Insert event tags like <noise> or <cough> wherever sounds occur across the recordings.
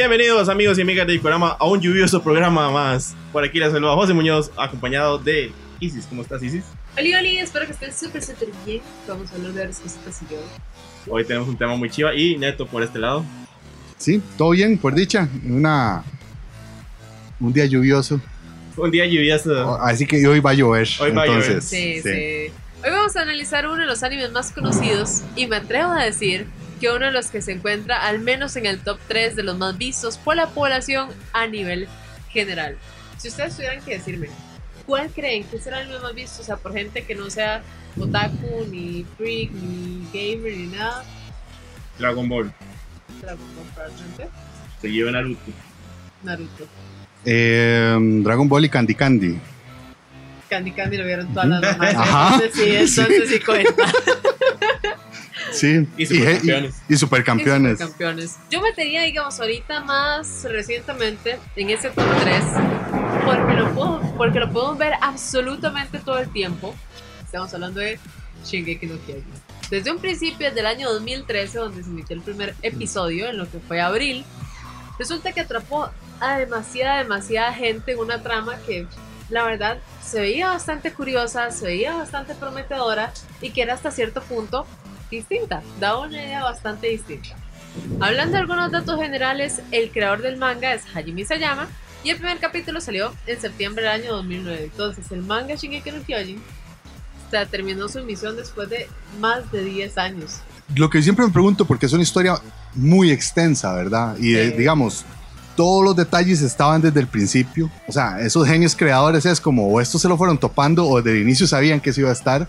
Bienvenidos amigos y amigas de Icorama a un lluvioso programa más. Por aquí les saluda José Muñoz, acompañado de Isis. ¿Cómo estás, Isis? Oli, Oli, espero que estén súper, súper bien. Vamos a hablar de varias cositas y yo. Hoy tenemos un tema muy chiva y Neto por este lado. Sí, todo bien, por dicha. Una, un día lluvioso. Un día lluvioso. Así que hoy va a llover. Hoy va a llover. Sí, sí, Hoy vamos a analizar uno de los animes más conocidos y me atrevo a decir que uno de los que se encuentra al menos en el top 3 de los más vistos por la población a nivel general. Si ustedes tuvieran que decirme, ¿cuál creen que será el anime más visto? O sea, por gente que no sea otaku, ni freak, ni gamer, ni nada. Dragon Ball. Dragon Ball, probablemente. Se lleva Naruto. Naruto. eh, Dragon Ball y Candy Candy. Candy Candy lo vieron todas las mamás. Ajá. Entonces sí, entonces sí cuenta. <laughs> Sí. Y supercampeones. Y, y supercampeones. Y supercampeones. Yo metería, digamos, ahorita más recientemente en ese top 3 porque lo, puedo, porque lo podemos ver absolutamente todo el tiempo. Estamos hablando de Shingeki no Kyojin. Desde un principio, desde el año 2013, donde se emitió el primer episodio, en lo que fue abril, resulta que atrapó a demasiada, demasiada gente en una trama que la verdad se veía bastante curiosa, se veía bastante prometedora y que era hasta cierto punto distinta, daba una idea bastante distinta. Hablando de algunos datos generales, el creador del manga es Hajime Isayama y el primer capítulo salió en septiembre del año 2009. Entonces, el manga Shingeki no Kyojin o sea, terminó su emisión después de más de 10 años. Lo que siempre me pregunto, porque es una historia muy extensa, ¿verdad? Y eh, Sí. digamos, todos los detalles estaban desde el principio. O sea, esos genios creadores es como, o estos se lo fueron topando, o desde el inicio sabían que se iba a estar.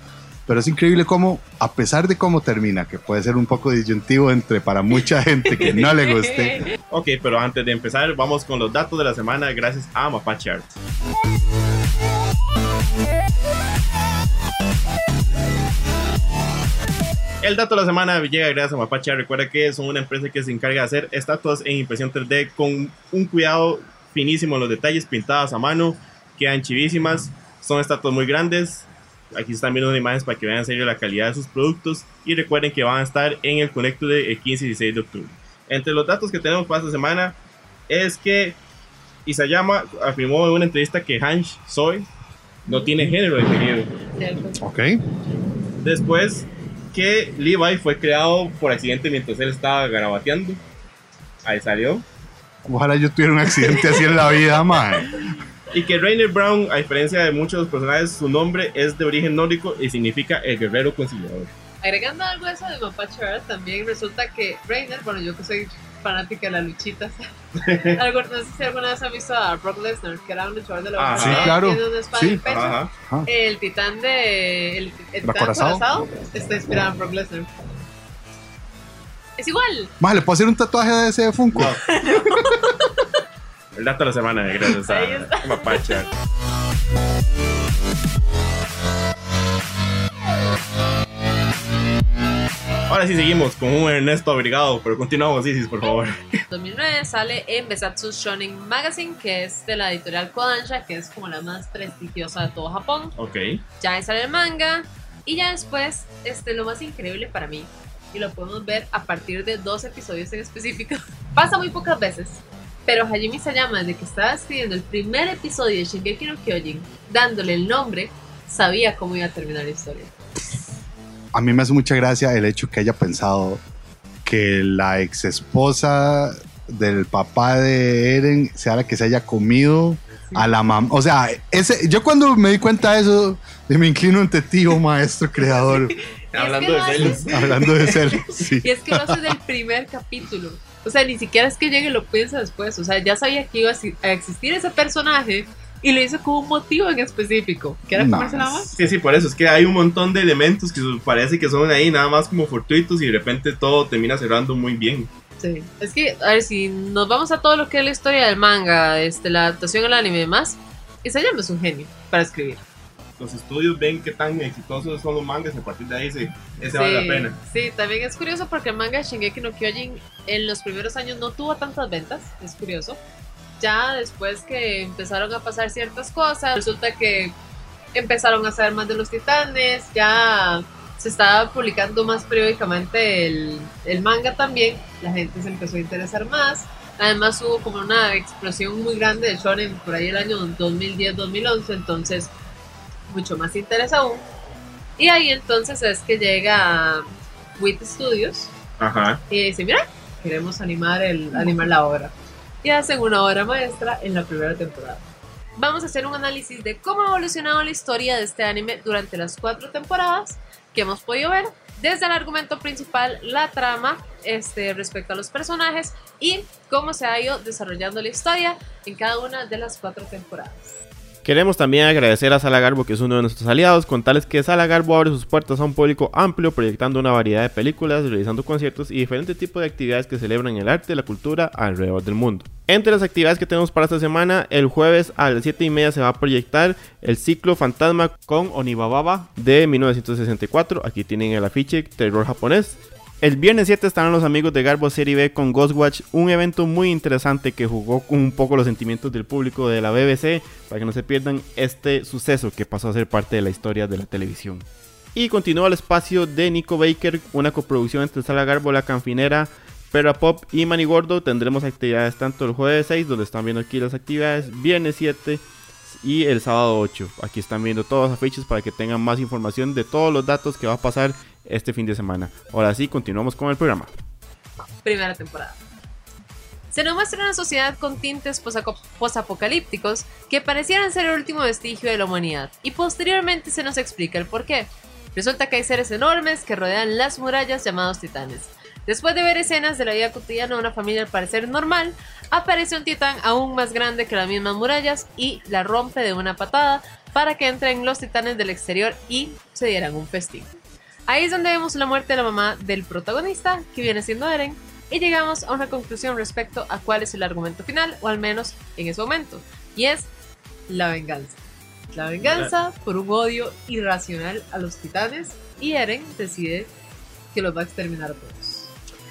Pero es increíble cómo, a pesar de cómo termina, que puede ser un poco disyuntivo entre para mucha gente que no le guste, <laughs> Ok, pero antes de empezar, vamos con los datos de la semana gracias a Mapache Art. El dato de la semana llega gracias a Mapache. Recuerda que son una empresa que se encarga de hacer estatuas en impresión 3D con un cuidado finísimo en los detalles, pintadas a mano, quedan chivísimas. Son estatuas muy grandes. Aquí están viendo unas imágenes para que vean en serio la calidad de sus productos. Y recuerden que van a estar en el Conecto de 15 y 16 de octubre. Entre los datos que tenemos para esta semana es que Isayama afirmó en una entrevista que Hans Soy no tiene género definido. ¿ok? Después que Levi fue creado por accidente mientras él estaba garabateando. Ahí salió. Ojalá yo tuviera un accidente así en la vida, man. <laughs> Y que Rainer Brown, a diferencia de muchos de los personajes, su nombre es de origen nórdico y significa el guerrero conciliador. Agregando algo a eso de Mapache Art, también resulta que Rainer, bueno, yo que soy fanática de las luchitas, <laughs> algo, no sé si alguna vez han visto a Brock Lesnar, que era un luchador de la Ah, sí, claro. tiene una espada Sí. en el pecho. Ajá. Ajá. El titán de. El, el titán acorazado está inspirado en Brock Lesnar. Es igual. Más, ¿le puedo hacer un tatuaje de ese de Funko? No. <laughs> El dato de la semana, gracias a <laughs> Art. Ahora sí seguimos con un Ernesto abrigado, pero continuamos, Isis, por favor. En 2009 sale en Besatsu Shonen Magazine, que es de la editorial Kodansha, que es como la más prestigiosa de todo Japón. Ok. Ya sale el manga. Y ya después, este, lo más increíble para mí, y lo podemos ver a partir de dos episodios en específico, <laughs> pasa muy pocas veces. Pero Hajime Isayama, desde que estaba escribiendo el primer episodio de Shingeki no Kyojin, dándole el nombre, sabía cómo iba a terminar la historia. a mí me hace mucha gracia el hecho que haya pensado que la ex esposa del papá de Eren sea la que se haya comido a la mamá. O sea, ese, yo cuando me di cuenta de eso, me inclino ante ti, oh maestro creador, <laughs> Hablando de lo hace- celos. hablando <laughs> de. Sí. Y es que lo hace del primer capítulo. O sea, ni siquiera es que llegue y lo piensa después. O sea, ya sabía que iba a existir ese personaje y lo hizo con un motivo en específico. Que era comerse la más. Sí, sí, por eso es que hay un montón de elementos que parece que son ahí nada más como fortuitos y de repente todo termina cerrando muy bien. Sí. Es que, a ver, si nos vamos a todo lo que es la historia del manga, este, la adaptación al anime y demás, Isayama es un genio para escribir. Los estudios ven qué tan exitosos son los mangas y a partir de ahí se, ese sí, vale la pena. Sí, también es curioso porque el manga Shingeki no Kyojin en los primeros años no tuvo tantas ventas, es curioso. Ya después que empezaron a pasar ciertas cosas, resulta que empezaron a saber más de los titanes, ya se estaba publicando más periódicamente el, el manga también, la gente se empezó a interesar más. Además hubo como una explosión muy grande de shonen por ahí el año 2010-2011, entonces mucho más interés aún. Y ahí entonces es que llega WIT Studios Ajá. y dice, mira, queremos animar, el, animar la obra. Y hacen una obra maestra en la primera temporada. Vamos a hacer un análisis de cómo ha evolucionado la historia de este anime durante las cuatro temporadas que hemos podido ver, desde el argumento principal, la trama este, respecto a los personajes y cómo se ha ido desarrollando la historia en cada una de las cuatro temporadas. Queremos también agradecer a Sala Garbo, que es uno de nuestros aliados, contarles que Sala Garbo abre sus puertas a un público amplio, proyectando una variedad de películas, realizando conciertos y diferentes tipos de actividades que celebran el arte y la cultura alrededor del mundo. Entre las actividades que tenemos para esta semana, el jueves a las 7 y media se va a proyectar el ciclo Fantasma con Onibababa de 1964. Aquí tienen el afiche, terror japonés. El viernes 7 estarán los amigos de Garbo Serie B con Ghostwatch, un evento muy interesante que jugó un poco los sentimientos del público de la BBC para que no se pierdan este suceso que pasó a ser parte de la historia de la televisión. Y continúa el espacio de Nico Baker, una coproducción entre Sala Garbo, La Canfinera, Perra Pop y Manigordo. Tendremos actividades tanto el jueves 6, donde están viendo aquí las actividades, viernes 7 y el sábado 8. Aquí están viendo todos los afiches para que tengan más información de todos los datos que va a pasar este fin de semana. Ahora sí, continuamos con el programa. Primera temporada. Se nos muestra una sociedad con tintes posapocalípticos que parecieran ser el último vestigio de la humanidad, y posteriormente se nos explica el por qué. Resulta que hay seres enormes que rodean las murallas llamados titanes. Después de ver escenas de la vida cotidiana de una familia al parecer normal, aparece un titán aún más grande que las mismas murallas y la rompe de una patada para que entren los titanes del exterior y se dieran un festín. Ahí es donde vemos la muerte de la mamá del protagonista, que viene siendo Eren, y llegamos a una conclusión respecto a cuál es el argumento final, o al menos en ese momento, y es la venganza. La venganza por un odio irracional a los titanes, y Eren decide que los va a exterminar a todos.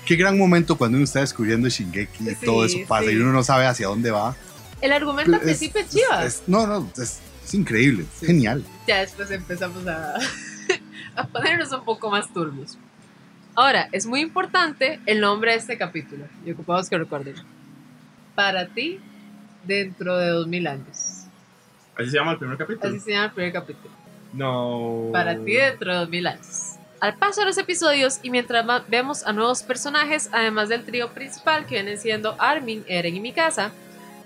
Qué gran momento cuando uno está descubriendo Shingeki y Sí, todo eso pasa sí. y uno no sabe hacia dónde va. El argumento al Es- principio es chivas. es- no, no, es, es increíble, Sí. genial. ya después empezamos a, a ponernos un poco más turbios. Ahora, es muy importante el nombre de este capítulo, y ocupamos que recuerden. Para ti, dentro de 2000 años. Así se llama el primer capítulo. Así se llama el primer capítulo. No. Para ti, dentro de 2000 años. Al paso de los episodios y mientras vemos a nuevos personajes, además del trío principal que vienen siendo Armin, Eren y Mikasa,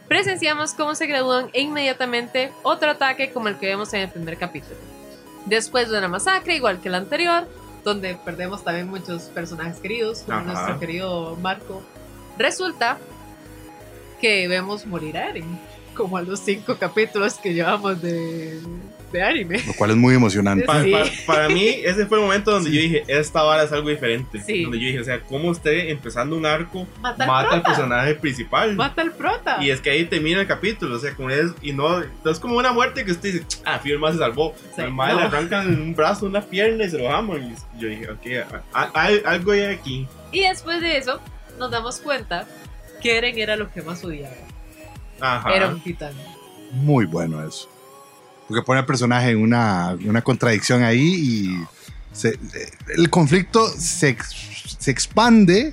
presenciamos cómo se gradúan e inmediatamente otro ataque como el que vemos en el primer capítulo. Después de una masacre igual que la anterior, donde perdemos también muchos personajes queridos, como Ajá. nuestro querido Marco, resulta que vemos morir a Eren, como a los cinco capítulos que llevamos de, de anime. Lo cual es muy emocionante. Pa- Sí. pa- para mí, ese fue el momento donde Sí. yo dije, esta vara es algo diferente. Sí. Donde yo dije, o sea, ¿cómo usted empezando un arco Mata al mata al personaje principal? Mata al prota. Y es que ahí termina el capítulo, o sea, con es, y no, no es como una muerte que usted dice, ah, Fiel más se salvó. Sí, Al no. le arrancan un brazo, una pierna y se lo jaman. Y yo dije, ok, a- a- hay- algo hay aquí. Y después de eso, nos damos cuenta que Eren era lo que más odiaba. Ajá. Era un titán. Muy bueno eso. Porque pone al personaje en una, una contradicción ahí y se- el conflicto se, se expande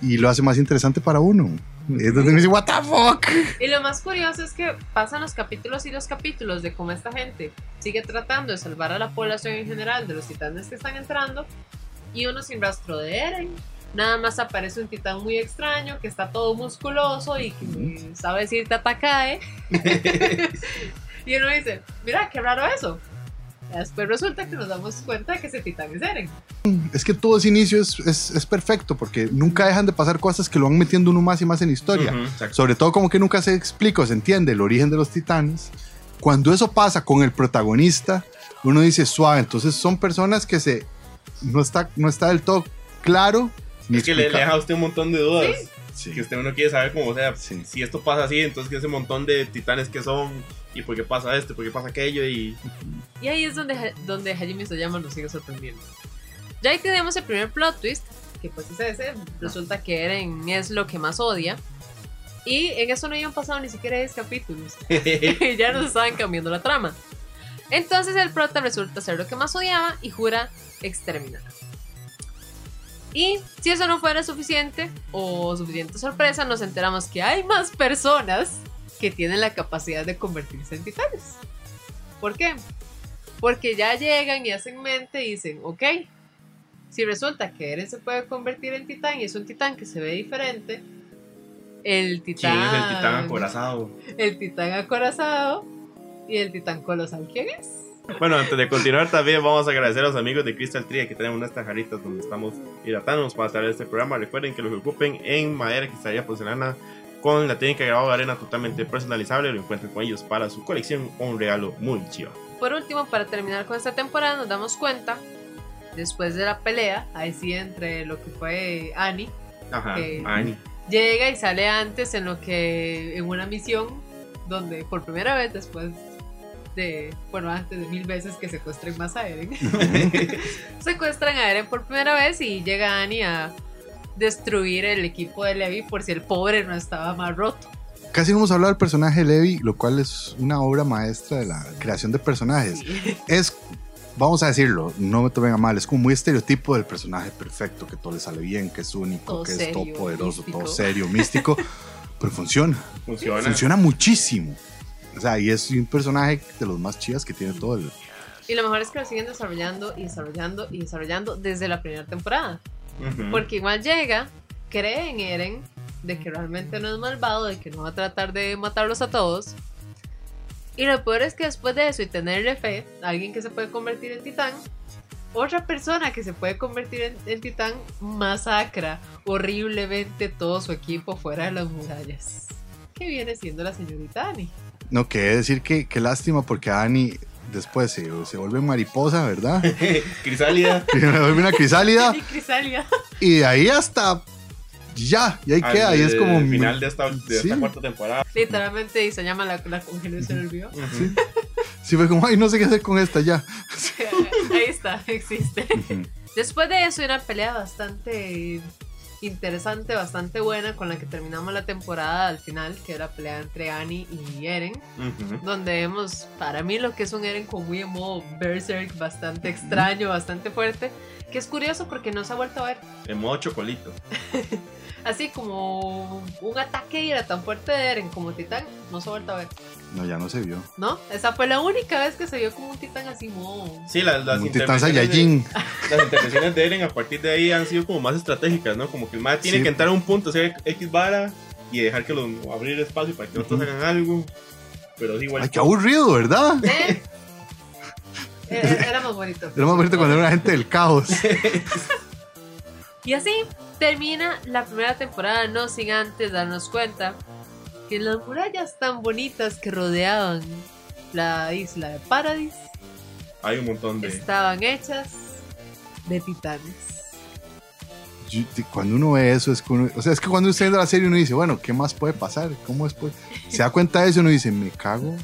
y lo hace más interesante para uno. Es donde uno dice, what the fuck? Y lo más curioso es que pasan los capítulos y los capítulos de cómo esta gente sigue tratando de salvar a la población en general de los titanes que están entrando y uno sin rastro de Eren. Nada más aparece un titán muy extraño que está todo musculoso y que sabe decir Tatakae. <laughs> y uno dice, mira, qué raro eso. Después resulta que nos damos cuenta de que ese titán es Eren. Es que todo ese inicio es, es, es perfecto porque nunca dejan de pasar cosas que lo van metiendo uno más y más en historia. Ujú, exacto. Sobre todo como que nunca se explica o se entiende el origen de los titanes. Cuando eso pasa con el protagonista, uno dice suave, entonces son personas que se no está, no está del todo claro ni Es que le, deja a usted un montón de dudas. Sí. Que usted no quiere saber cómo, o sea, Sí. si esto pasa así, entonces que ese montón de titanes que son, y por qué pasa esto, y por qué pasa aquello, y <laughs> Y ahí es donde, donde Hajime Soyama nos sigue sorprendiendo. Ya ahí tenemos el primer plot twist, que pues es ese, resulta que Eren es lo que más odia. Y en eso no habían pasado ni siquiera 10 capítulos. <laughs> <laughs> y ya nos estaban cambiando la trama. Entonces el prota resulta ser lo que más odiaba y jura exterminar. Y si eso no fuera suficiente o suficiente sorpresa, nos enteramos que hay más personas que tienen la capacidad de convertirse en titanes. ¿Por qué? Porque ya llegan y hacen mente y dicen, ok, si resulta que Eren se puede convertir en titán y es un titán que se ve diferente, el titán... ¿Quién es el titán acorazado? El titán acorazado y el titán colosal, ¿quién es? Bueno, antes de continuar también vamos a agradecer a los amigos de Crystal Tree que tenemos unas tajaritas donde estamos hidratándonos para traer este programa. Recuerden que lo que ocupen en madera, cristalería, porcelana, con la técnica de grabado de arena totalmente personalizable, lo encuentren con ellos para su colección un regalo muy chido. Por último, para terminar con esta temporada, nos damos cuenta, después de la pelea, ahí sí, entre lo que fue Annie, Ajá, Ok. Annie. llega y sale antes en lo que, en una misión, donde por primera vez después de, bueno, antes de mil veces que secuestren más a Eren, <laughs> <laughs> secuestran a Eren por primera vez y llega Annie a destruir el equipo de Levi por si el pobre no estaba más roto. Casi no hemos hablado del personaje de Levi, lo cual es una obra maestra de la creación de personajes. Sí. Es, vamos a decirlo, no me tomen a mal, es como muy estereotipo del personaje perfecto, que todo le sale bien, que es único, Todo que es serio, todo poderoso, místico. todo serio, místico, pero funciona, Funciona. funciona muchísimo. O sea, y es un personaje de los más chivas que tiene todo el... Y lo mejor es que lo siguen desarrollando y desarrollando y desarrollando desde la primera temporada. Ujú. Porque igual llega, cree en Eren, de que realmente no es malvado, de que no va a tratar de matarlos a todos. Y lo peor es que después de eso y tenerle fe, alguien que se puede convertir en titán, otra persona que se puede convertir en, en titán masacra horriblemente todo su equipo fuera de las murallas. Que viene siendo la señorita Annie. No, que decir que, que lástima porque Annie después se, se vuelve mariposa, ¿verdad? <laughs> Crisálida. Y se vuelve una crisálida <laughs> Y Crisalia. y de ahí hasta ya, y ahí queda, y es como... El final de esta, de esta Sí. cuarta temporada. Literalmente y se llama la, la congeló y se. Ujú. Sí, fue como, ay, no sé qué hacer con esta ya. <laughs> Ahí está, existe. Después de eso, una pelea bastante interesante, bastante buena, con la que terminamos la temporada al final, que era la pelea entre Annie y Eren, Ujú. donde vemos, para mí, lo que es un Eren como muy en modo berserk, bastante extraño, bastante fuerte, que es curioso porque no se ha vuelto a ver. <laughs> En modo chocolito. Así como un ataque y era tan fuerte de Eren como titán, no se ha vuelto a ver, No, ya no se vio. ¿no? Esa fue la única vez que se vio como un titán así, modo... Sí, las, las Como un titán Saiyajin. <laughs> las intervenciones de Eren a partir de ahí han sido como más estratégicas, ¿no? Como que el MAD tiene Sí. que entrar a un punto, hacer X vara y dejar que los abrir espacio para que otros hagan algo. Pero es igual. Ay, qué aburrido, ¿verdad? ¿Eh? Era, era más bonito. Era más bonito cuando era una gente del caos. Y así termina la primera temporada, no sin antes darnos cuenta que las murallas tan bonitas que rodeaban la isla de Paradis Hay un montón de. estaban hechas de titanes. Yo- Cuando uno ve eso, es que uno- o sea, es que cuando usted ve la serie, uno dice, bueno, ¿qué más puede pasar? ¿Cómo es? Se da cuenta de eso y uno dice, me cago.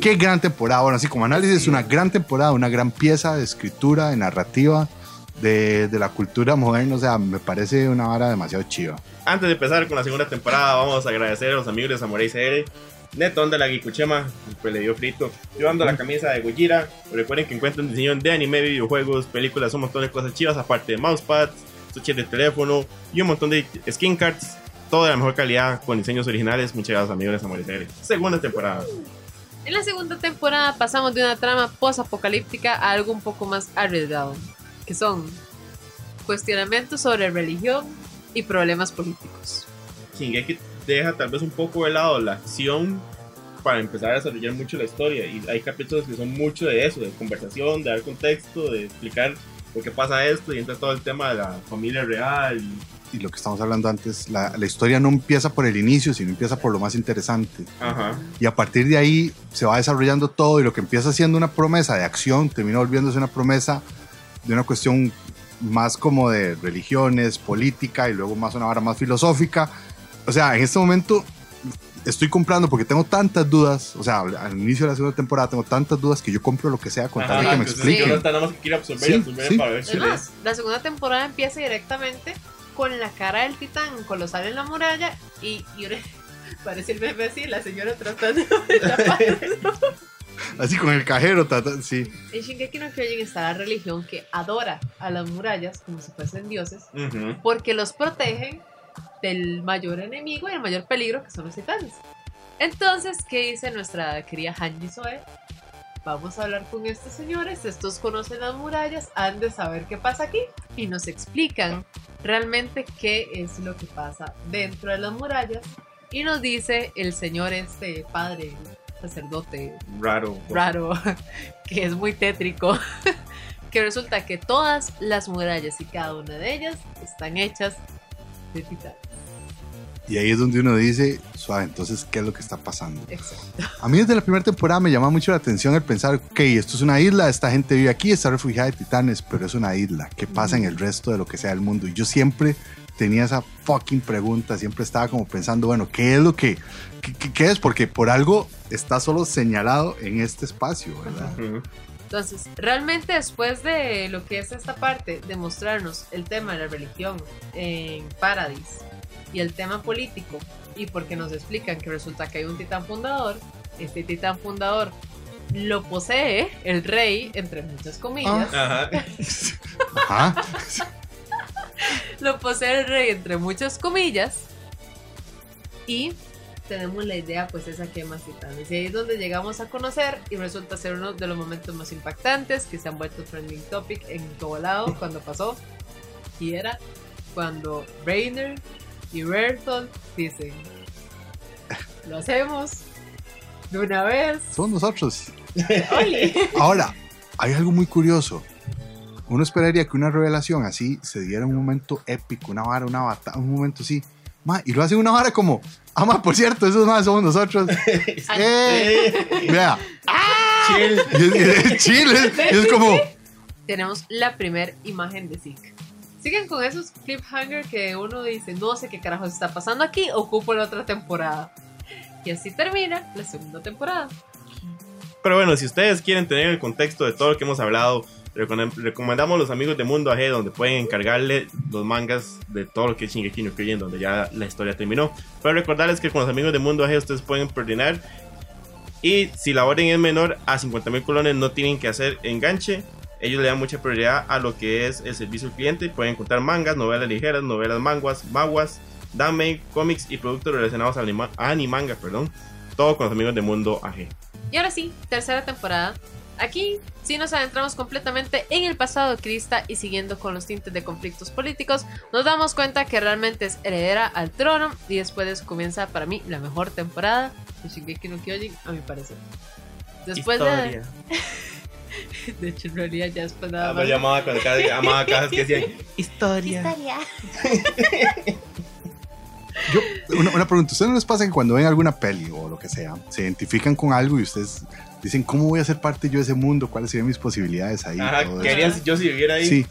Qué gran temporada. Bueno, así como análisis, es una gran temporada, una gran pieza de escritura, de narrativa, de, de la cultura moderna. O sea, me parece una vara demasiado chiva. Antes de empezar con la segunda temporada, vamos a agradecer a los amigos de Samurai CR. Neton de la Gikuchema, pues le dio frito. Llevando la camisa de Gojira. Recuerden que encuentran diseño de anime, videojuegos, películas, un montón de cosas chivas, aparte de mousepads, estuches de teléfono y un montón de skin cards. Todo de la mejor calidad, con diseños originales. Muchas gracias, amigos de CR. Segunda temporada. En la segunda temporada pasamos de una trama post-apocalíptica a algo un poco más arriesgado, que son cuestionamientos sobre religión y problemas políticos. Shingeki deja tal vez un poco de lado la acción para empezar a desarrollar mucho la historia. Y hay capítulos que son mucho de eso, de conversación, de dar contexto, de explicar por qué pasa esto y entra todo el tema de la familia real. y- Y lo que estamos hablando antes, la, la historia no empieza por el inicio, sino empieza por lo más interesante. Ajá. Y a partir de ahí se va desarrollando todo y lo que empieza siendo una promesa de acción termina volviéndose una promesa de una cuestión más como de religiones, política y luego más una vara más filosófica. O sea, en este momento estoy comprando porque tengo tantas dudas, o sea, al inicio de la segunda temporada tengo tantas dudas que yo compro lo que sea con tal de que me expliquen. está nada más que quiere absorber Sí, absorber sí, para ver si Además, les... la segunda temporada empieza directamente con la cara del titán colosal en la muralla y, y <laughs> parece el meme así, la señora tratando de taparlo. <laughs> Así con el cajero, ta, ta, sí. En Shingeki no Kyojin está la religión que adora a las murallas como si fuesen dioses Ujú. porque los protegen del mayor enemigo y el mayor peligro que son los titanes. Entonces, ¿qué dice nuestra querida Hanji Soe? Vamos a hablar con estos señores, estos conocen las murallas, han de saber qué pasa aquí y nos explican realmente qué es lo que pasa dentro de las murallas y nos dice el señor este padre sacerdote Raro. raro, <laughs> que es muy tétrico, <laughs> que resulta que todas las murallas y cada una de ellas están hechas de titán. Y ahí es donde uno dice, suave, entonces, ¿qué es lo que está pasando? Exacto. A mí desde la primera temporada me llama mucho la atención el pensar, ok, esto es una isla, esta gente vive aquí, está refugiada de titanes, pero es una isla. ¿Qué pasa en el resto de lo que sea el mundo? Y yo siempre tenía esa fucking pregunta, siempre estaba como pensando, bueno, ¿qué es lo que, qué, qué- qué es? Porque por algo está solo señalado en este espacio, ¿verdad? Entonces, realmente después de lo que es esta parte de mostrarnos el tema de la religión en Paradis y el tema político, y porque nos explican que resulta que hay un titán fundador, este titán fundador lo posee el rey, entre muchas comillas, Ajá. Ajá. <laughs> lo posee el rey, entre muchas comillas, y tenemos la idea, pues, esa que más titanes. Y ahí es donde llegamos a conocer y resulta ser uno de los momentos más impactantes que se han vuelto trending topic en todo lado cuando pasó. Y era cuando Rainer y Bertolt dicen: Lo hacemos de una vez. Somos nosotros. Ahora, hay algo muy curioso. Uno esperaría que una revelación así se diera en un momento épico, una vara, una batalla, un momento así. Ma, y lo hace una vara como, ah, ma, por cierto, esos más somos nosotros. <laughs> ¡Eh! Vea, Chill. y es, y es chile. Y es como, Tenemos la primera imagen de Zeke. Siguen con esos cliffhanger que uno dice: No sé qué carajo está pasando aquí, ocupo la otra temporada. Y así termina la segunda temporada. Pero bueno, si ustedes quieren tener el contexto de todo lo que hemos hablado, recom- recomendamos los amigos de Mundo AG, donde pueden encargarle los mangas de todo lo que es Shingeki no Kyojin, donde ya la historia terminó. Pero recordarles que con los amigos de Mundo AG ustedes pueden coordinar. Y si la orden es menor a 50 mil colones, no tienen que hacer enganche. Ellos le dan mucha prioridad a lo que es el servicio al cliente. Pueden encontrar mangas, novelas ligeras, novelas manguas, maguas, dame, cómics y productos relacionados a, anima- a Animanga, perdón. Todo con los amigos de Mundo AG. Y ahora sí, tercera temporada. Aquí sí nos adentramos completamente en el pasado de Krista y siguiendo con los tintes de conflictos políticos, nos damos cuenta que realmente es heredera al trono y después de eso comienza para mí la mejor temporada de Shingeki no Kyojin, a mi parecer. Después Historia. de... <laughs> De hecho, en realidad ya después nada Ah, más... me llamaba cuando cada llamaba <laughs> cajas que decían historia. <laughs> yo, una, una pregunta, ¿ustedes no les pasa que cuando ven alguna peli o lo que sea, se identifican con algo y ustedes dicen, ¿cómo voy a ser parte yo de ese mundo? ¿Cuáles serían mis posibilidades ahí? Ajá, Todo ¿qué eso. harían si yo si viviera ahí? Sí.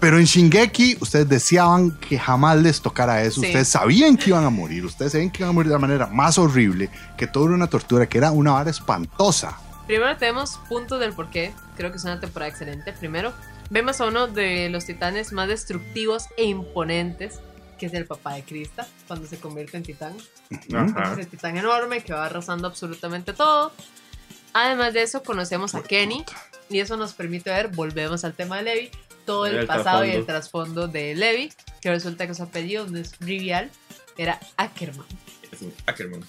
Pero en Shingeki, ustedes deseaban que jamás les tocara eso. Sí. Ustedes sabían que iban a morir. Ustedes sabían que iban a morir de la manera más horrible, que todo era una tortura, que era una vara espantosa. Primero tenemos puntos del por qué. Creo que es una temporada excelente. Primero, vemos a uno de los titanes más destructivos e imponentes, que es el papá de Krista, cuando se convierte en titán. Ajá. Ese titán enorme que va arrasando absolutamente todo. Además de eso, conocemos a Kenny y eso nos permite ver, volvemos al tema de Levi, todo el, El pasado y el trasfondo. de Levi, que resulta que su apellido no es Rivial, era Ackerman. Es un Ackerman.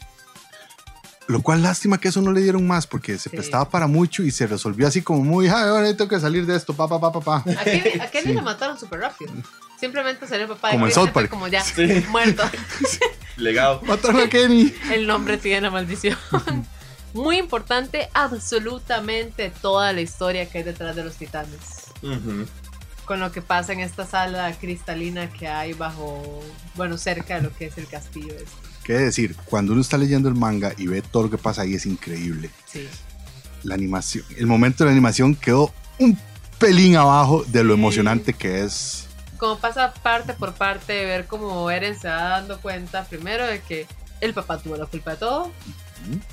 Lo cual lástima que eso no le dieron más, porque se Sí. prestaba para mucho y se resolvió así como muy, ay, ahora tengo que salir de esto, pa, pa, pa, pa, pa. A Kenny, a Kenny Sí. lo mataron súper rápido. Simplemente salió el papá de Como fue Park. como ya, Sí. <laughs> muerto. <laughs> Legado. Mataron a Kenny. El nombre tiene la maldición. <laughs> Muy importante, absolutamente toda la historia que hay detrás de los titanes. Ujú. Con lo que pasa en esta sala cristalina que hay bajo, bueno, cerca de lo que es el castillo. este. Qué decir, cuando uno está leyendo el manga y ve todo lo que pasa ahí es increíble. Sí. La animación, el momento de la animación quedó un pelín abajo de lo Sí. emocionante que es. Como pasa parte por parte, de ver cómo Eren se va dando cuenta primero de que el papá tuvo la culpa de todo.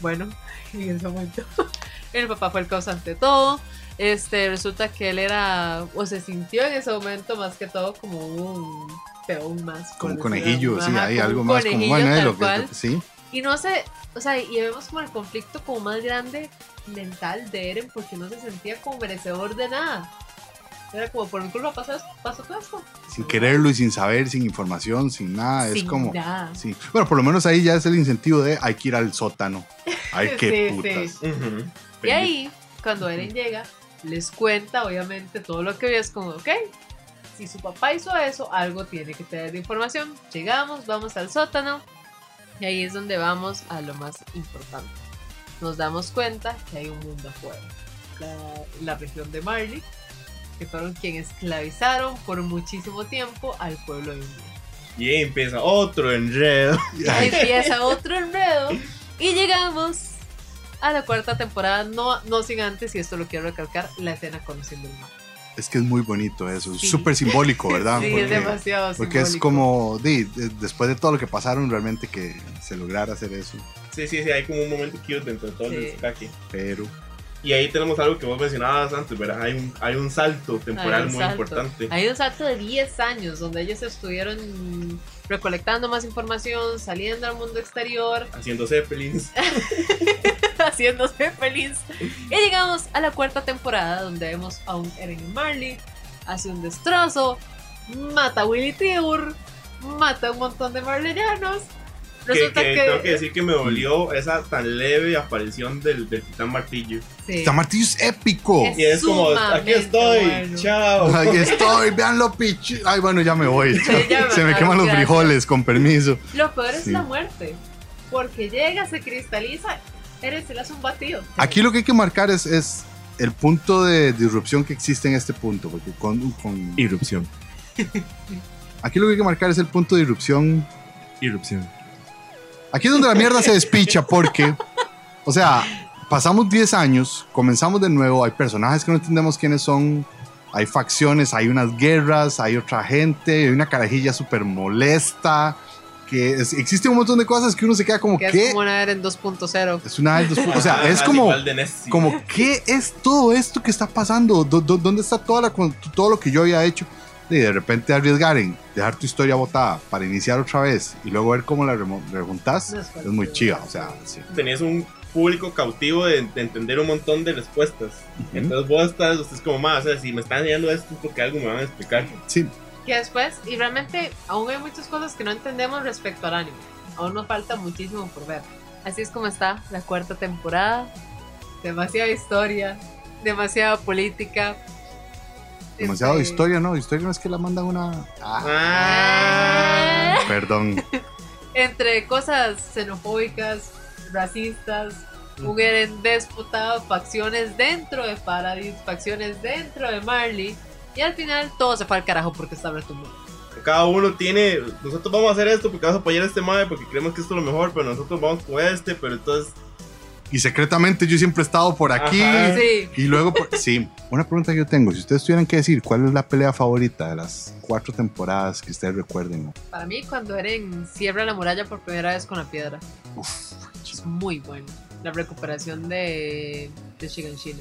Bueno, <laughs> en ese momento. <laughs> El papá fue el causante de todo. Este, resulta que él era, o se sintió en ese momento más que todo como un peón más. Como un conejillo, así. sí, hay algo más como bueno, eh, lo que- sí. Y no sé, o sea, y vemos como el conflicto como más grande mental de Eren porque no se sentía como merecedor de nada. Era como, por mi culpa pasó, pasó todo esto. Sin quererlo y sin saber, sin información, sin nada. es Sin como. nada. Sí. Bueno, por lo menos ahí ya es el incentivo de hay que ir al sótano. Ay, <laughs> qué Sí, putas. sí. Ujú. Y ahí, cuando Eren llega, les cuenta obviamente todo lo que vio. Es como, ok, si su papá hizo eso, algo tiene que tener de información. Llegamos, vamos al sótano. Y ahí es donde vamos a lo más importante. Nos damos cuenta que hay un mundo afuera. La, la región de Marley, que fueron quienes esclavizaron por muchísimo tiempo al pueblo indio. Y ahí empieza otro enredo. Ahí empieza otro enredo. Y llegamos a la cuarta temporada, no, no sin antes, y esto lo quiero recalcar, la escena conociendo el mar. Es que es muy bonito eso. Es Sí. súper simbólico, ¿verdad? Sí, porque, es demasiado porque es simbólico. como. di, de- después de todo lo que pasaron, realmente que se lograra hacer eso. Sí, sí, sí, hay como un momento cute dentro de todo el Sí. descaque. Pero. Y ahí tenemos algo que vos mencionabas antes, ¿verdad? Hay un, hay un salto temporal un muy salto. importante. Hay un salto de 10 años donde ellos estuvieron recolectando más información, saliendo al mundo exterior, <laughs> Haciendo zeppelins. <laughs> haciéndose feliz. Y llegamos a la cuarta temporada donde vemos a un Eren Marley, hace un destrozo, mata a Willy Tiur, mata a un montón de marleyanos. Que, Resulta que que, tengo que decir que me dolió esa tan leve aparición del, del titán martillo. Sí. Esta martillo es épico. Es Y es como, aquí estoy, bueno. chao. Ahí <laughs> estoy, veanlo, pichu. Ay, bueno, ya me voy. Sí, ya me <laughs> Se me queman los gracias. frijoles, con permiso. Lo peor es Sí. la muerte. Porque llega, se cristaliza, le hace un batido. Aquí lo que hay que marcar es, es el punto de disrupción que existe en este punto. Porque con, con- Irrupción. aquí lo que hay que marcar es el punto de irrupción. Irrupción. Aquí es donde la mierda se despicha porque, o sea, pasamos 10 años, comenzamos de nuevo, hay personajes que no entendemos quiénes son, hay facciones, hay unas guerras, hay otra gente, hay una carajilla súper molesta, que es- existe un montón de cosas que uno se queda como, Que ¿qué? es como una Eren 2.0. Es una dos- o sea, es como, como, ¿qué es todo esto que está pasando? ¿Dó- dó- ¿Dónde está toda la, todo lo que yo había hecho? Y de repente arriesgar en dejar tu historia botada para iniciar otra vez y luego ver cómo la remo- rejuntás No es muy chiva. O sea, sí. Tenías un público cautivo de, de entender un montón de respuestas. Entonces vos estás, usted es como más, o sea, si me están enseñando esto es porque algo me van a explicar. Sí, Que después, y realmente aún hay muchas cosas que no entendemos respecto al anime. Aún nos falta muchísimo por ver. Así es como está la cuarta temporada. Demasiada historia, demasiada política. Demasiado Este, historia, ¿no? Historia no es que la mandan una. Ah, Ah. perdón. Entre cosas xenofóbicas, racistas, un Eren déspota, facciones dentro de Paradis, facciones dentro de Marley. Y al final todo se fue al carajo porque está retumbando. Cada uno tiene, nosotros vamos a hacer esto porque vamos a apoyar a este madre porque creemos que esto es lo mejor, pero nosotros vamos con este, pero entonces Y secretamente yo siempre he estado por aquí. Ajá. Sí. Y luego, por- sí, una pregunta que yo tengo. Si ustedes tuvieran que decir cuál es la pelea favorita de las cuatro temporadas que ustedes recuerden. Para mí, cuando Eren cierra la muralla por primera vez con la piedra, Uf, es muy bueno. La recuperación de, de Shiganshina.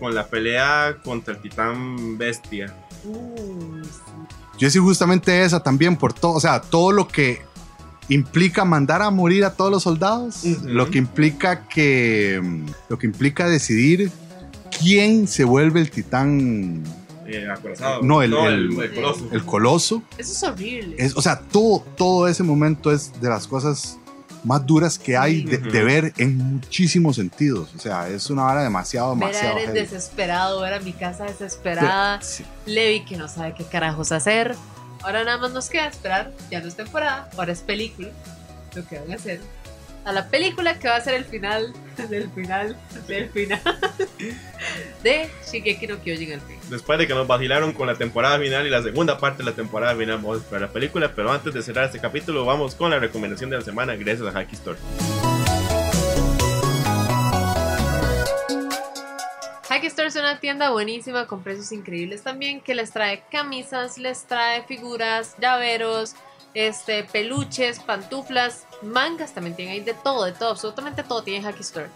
con la pelea contra el titán bestia. Uh, sí. Yo sí justamente esa también por todo, o sea, todo lo que implica mandar a morir a todos los soldados, Ujú. lo que implica que mm, lo que implica decidir quién se vuelve el titán, Eh, acorazado. No, el- el, el- coloso. el coloso, Eso es horrible. es, o sea, todo todo ese momento es de las cosas más duras que hay de, Ujú. de ver en muchísimos sentidos, o sea, es una vara demasiado ver a demasiado Eren heavy. desesperado, ver a mi casa desesperada, Sí. Levi que no sabe qué carajos hacer. Ahora nada más nos queda esperar, ya no es temporada, ahora es película, lo que van a hacer. A la película que va a ser el final, <laughs> del final, del final <laughs> de Shigeki no Kyojin al fin. Después de que nos vacilaron con la temporada final y la segunda parte de la temporada final, vamos a esperar la película. Pero antes de cerrar este capítulo, vamos con la recomendación de la semana, gracias a Hacky Store. Es una tienda buenísima con precios increíbles también que les trae camisas, les trae figuras, llaveros, este, peluches, pantuflas, mangas también tienen ahí de todo, de todo, absolutamente todo tiene Hacky Store.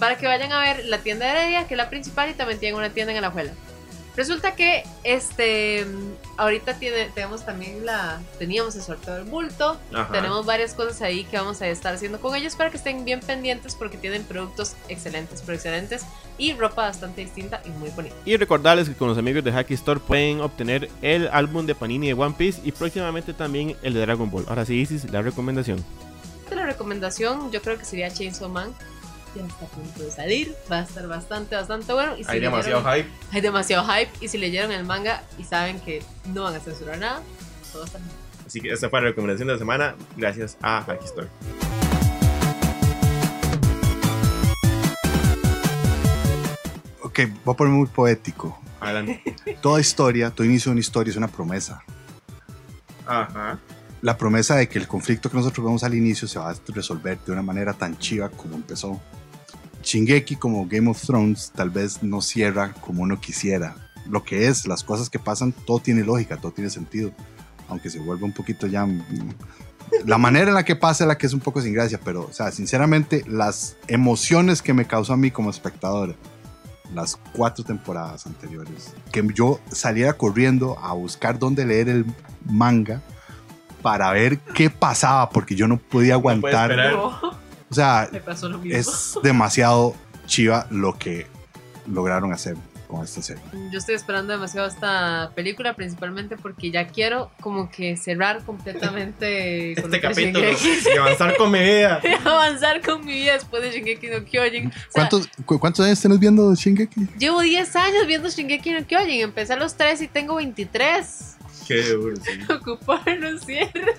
Para que vayan a ver la tienda de Heredia, que es la principal, y también tienen una tienda en Alajuela. Resulta que este ahorita tiene, tenemos también la teníamos el sorteo del bulto, Ajá. tenemos varias cosas ahí que vamos a estar haciendo con ellos para que estén bien pendientes porque tienen productos excelentes, pero excelentes y ropa bastante distinta y muy bonita. Y recordarles que con los amigos de Hacky Store pueden obtener el álbum de Panini de One Piece y próximamente también el de Dragon Ball. Ahora sí, Isis, la recomendación. La recomendación yo creo que sería Chainsaw Man. Ya está a punto de salir, va a estar bastante, bastante bueno. Y si Hay demasiado leyeron- hype. Hay demasiado hype y si leyeron el manga y saben que no van a censurar nada, todo está bien. Así que esta fue la recomendación de la semana. Gracias a Hacky Store. Ok, voy a poner muy poético. Adelante. <laughs> Toda historia, todo inicio de una historia es una promesa. Ajá. La promesa de que el conflicto que nosotros vemos al inicio se va a resolver de una manera tan chiva como empezó. Shingeki, como Game of Thrones, tal vez no cierra como uno quisiera. Lo que es, las cosas que pasan, todo tiene lógica, todo tiene sentido. Aunque se vuelva un poquito ya. mm, La manera en la que pasa es la que es un poco sin gracia, pero, o sea, sinceramente, las emociones que me causó a mí como espectador, las cuatro temporadas anteriores, que yo saliera corriendo a buscar dónde leer el manga para ver qué pasaba, porque yo no podía aguantar. No, o sea, me pasó lo mismo. es demasiado chiva lo que lograron hacer con esta serie. Yo estoy esperando demasiado esta película, principalmente porque ya quiero como que cerrar completamente Este capítulo y avanzar con mi vida. <laughs> avanzar con mi vida después de Shingeki no Kyojin. O sea, ¿Cuántos, cu- ¿Cuántos años tenés viendo Shingeki? Llevo 10 años viendo Shingeki no Kyojin. Empecé a los 3 y tengo 23. Qué duro, sí. <laughs> Ocupar un cierre.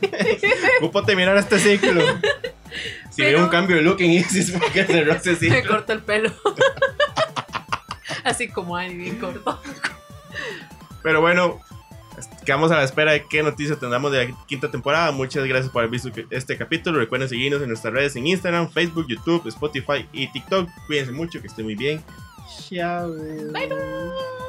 Ocupo terminar este ciclo. Si Pero- veo un cambio de look en Isis, porque cerró ese Me ciclo. corto el pelo. <laughs> Así como Annie, bien corto. Pero bueno, quedamos a la espera de qué noticias tendremos de la quinta temporada. Muchas gracias por haber visto este capítulo. Recuerden seguirnos en nuestras redes en Instagram, Facebook, YouTube, Spotify y TikTok. Cuídense mucho, que estén muy bien. Chao. Bye bye.